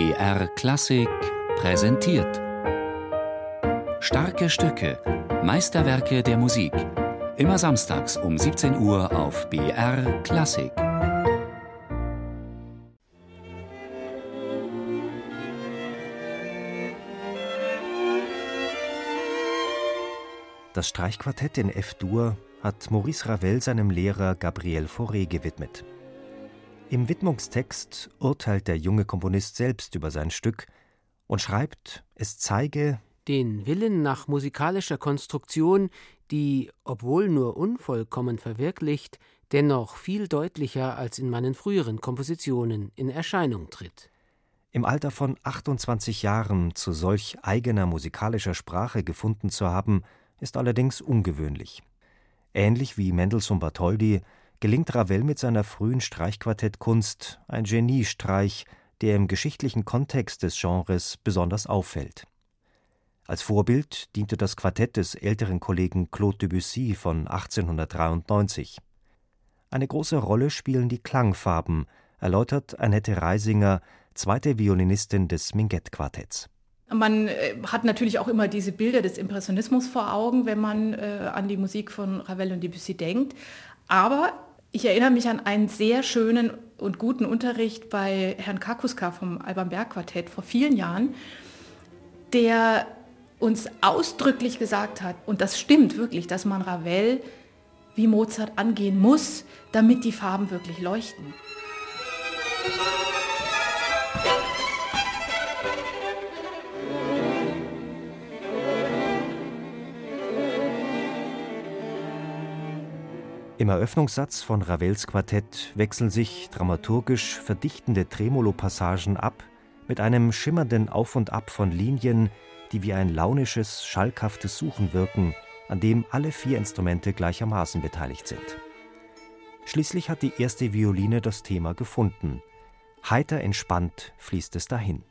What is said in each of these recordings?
BR Klassik präsentiert. Starke Stücke, Meisterwerke der Musik. Immer samstags um 17 Uhr auf BR Klassik. Das Streichquartett in F-Dur hat Maurice Ravel seinem Lehrer Gabriel Fauré gewidmet. Im Widmungstext urteilt der junge Komponist selbst über sein Stück und schreibt, es zeige den Willen nach musikalischer Konstruktion, die, obwohl nur unvollkommen verwirklicht, dennoch viel deutlicher als in meinen früheren Kompositionen in Erscheinung tritt. Im Alter von 28 Jahren zu solch eigener musikalischer Sprache gefunden zu haben, ist allerdings ungewöhnlich. Ähnlich wie Mendelssohn Bartholdy gelingt Ravel mit seiner frühen Streichquartettkunst ein Geniestreich, der im geschichtlichen Kontext des Genres besonders auffällt. Als Vorbild diente das Quartett des älteren Kollegen Claude Debussy von 1893. Eine große Rolle spielen die Klangfarben, erläutert Annette Reisinger, zweite Violinistin des Minguett-Quartetts. Man äh, hat natürlich auch immer diese Bilder des Impressionismus vor Augen, wenn man äh, an die Musik von Ravel und Debussy denkt. Aber ich erinnere mich an einen sehr schönen und guten Unterricht bei Herrn Kakuska vom Alban Berg Quartett vor vielen Jahren, der uns ausdrücklich gesagt hat, und das stimmt wirklich, dass man Ravel wie Mozart angehen muss, damit die Farben wirklich leuchten. Im Eröffnungssatz von Ravels Quartett wechseln sich dramaturgisch verdichtende Tremolo-Passagen ab mit einem schimmernden Auf und Ab von Linien, die wie ein launisches, schalkhaftes Suchen wirken, an dem alle vier Instrumente gleichermaßen beteiligt sind. Schließlich hat die erste Violine das Thema gefunden. Heiter entspannt fließt es dahin.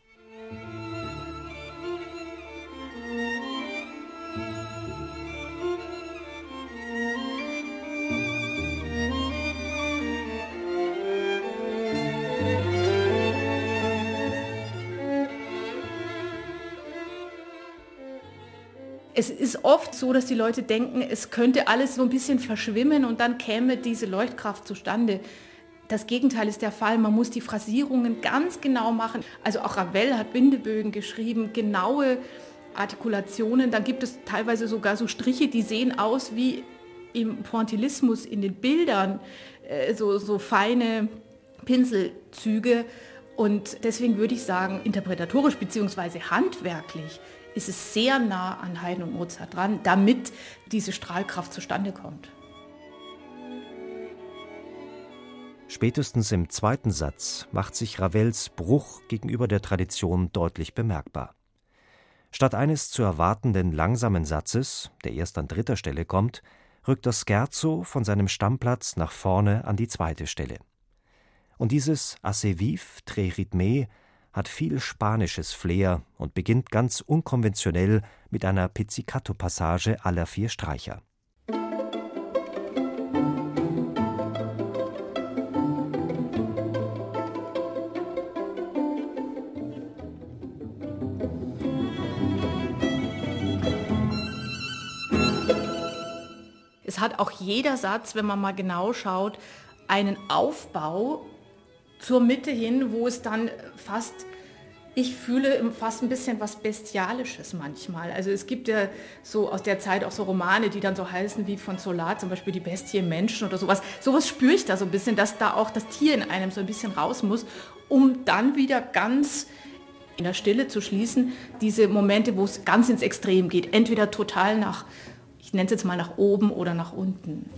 Es ist oft so, dass die Leute denken, es könnte alles so ein bisschen verschwimmen und dann käme diese Leuchtkraft zustande. Das Gegenteil ist der Fall. Man muss die Phrasierungen ganz genau machen. Also auch Ravel hat Bindebögen geschrieben, genaue Artikulationen. Dann gibt es teilweise sogar so Striche, die sehen aus wie im Pointillismus in den Bildern, äh, so, so feine Pinselzüge. Und deswegen würde ich sagen, interpretatorisch bzw. handwerklich ist es sehr nah an Haydn und Mozart dran, damit diese Strahlkraft zustande kommt. Spätestens im zweiten Satz macht sich Ravels Bruch gegenüber der Tradition deutlich bemerkbar. Statt eines zu erwartenden langsamen Satzes, der erst an dritter Stelle kommt, rückt das Scherzo von seinem Stammplatz nach vorne an die zweite Stelle. Und dieses assez vif, très rythmé hat viel spanisches Flair und beginnt ganz unkonventionell mit einer Pizzicato-Passage aller vier Streicher. Es hat auch jeder Satz, wenn man mal genau schaut, einen Aufbau zur Mitte hin, wo es dann fast, ich fühle fast ein bisschen was Bestialisches manchmal. Also es gibt ja so aus der Zeit auch so Romane, die dann so heißen wie von Solar, zum Beispiel die Bestie im Menschen oder sowas. Sowas spüre ich da so ein bisschen, dass da auch das Tier in einem so ein bisschen raus muss, um dann wieder ganz in der Stille zu schließen, diese Momente, wo es ganz ins Extrem geht, entweder total nach, ich nenne es jetzt mal nach oben oder nach unten.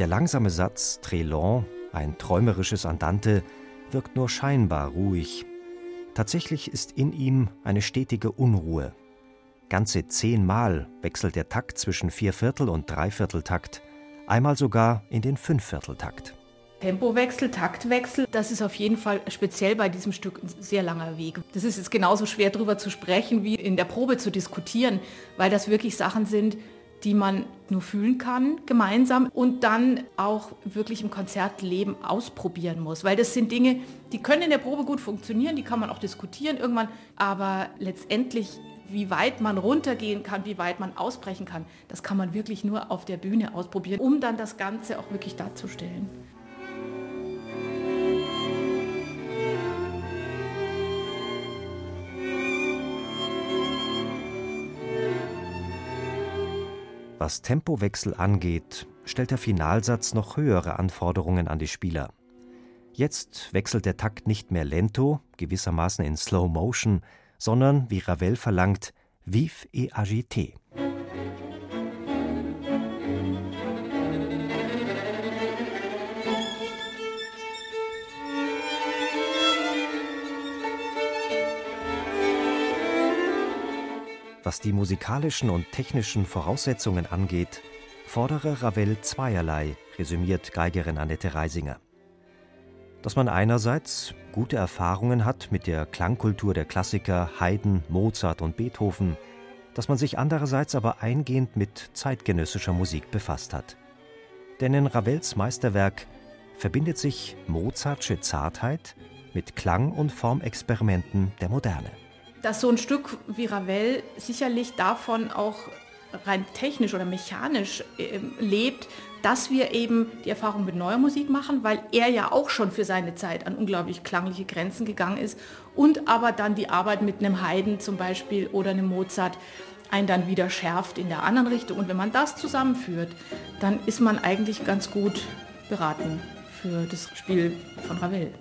Der langsame Satz Trélon, ein träumerisches Andante, wirkt nur scheinbar ruhig. Tatsächlich ist in ihm eine stetige Unruhe. Ganze zehnmal wechselt der Takt zwischen Vierviertel- und Dreivierteltakt, einmal sogar in den Fünfvierteltakt. Tempowechsel, Taktwechsel, das ist auf jeden Fall speziell bei diesem Stück ein sehr langer Weg. Das ist jetzt genauso schwer darüber zu sprechen, wie in der Probe zu diskutieren, weil das wirklich Sachen sind, die man nur fühlen kann gemeinsam und dann auch wirklich im Konzertleben ausprobieren muss. Weil das sind Dinge, die können in der Probe gut funktionieren, die kann man auch diskutieren irgendwann, aber letztendlich, wie weit man runtergehen kann, wie weit man ausbrechen kann, das kann man wirklich nur auf der Bühne ausprobieren, um dann das Ganze auch wirklich darzustellen. Was Tempowechsel angeht, stellt der Finalsatz noch höhere Anforderungen an die Spieler. Jetzt wechselt der Takt nicht mehr lento, gewissermaßen in Slow Motion, sondern, wie Ravel verlangt, vive et agité. Was die musikalischen und technischen Voraussetzungen angeht, fordere Ravel zweierlei, resümiert Geigerin Annette Reisinger. Dass man einerseits gute Erfahrungen hat mit der Klangkultur der Klassiker Haydn, Mozart und Beethoven, dass man sich andererseits aber eingehend mit zeitgenössischer Musik befasst hat. Denn in Ravels Meisterwerk verbindet sich Mozartsche Zartheit mit Klang- und Formexperimenten der Moderne dass so ein Stück wie Ravel sicherlich davon auch rein technisch oder mechanisch äh, lebt, dass wir eben die Erfahrung mit neuer Musik machen, weil er ja auch schon für seine Zeit an unglaublich klangliche Grenzen gegangen ist und aber dann die Arbeit mit einem Haydn zum Beispiel oder einem Mozart einen dann wieder schärft in der anderen Richtung. Und wenn man das zusammenführt, dann ist man eigentlich ganz gut beraten für das Spiel von Ravel.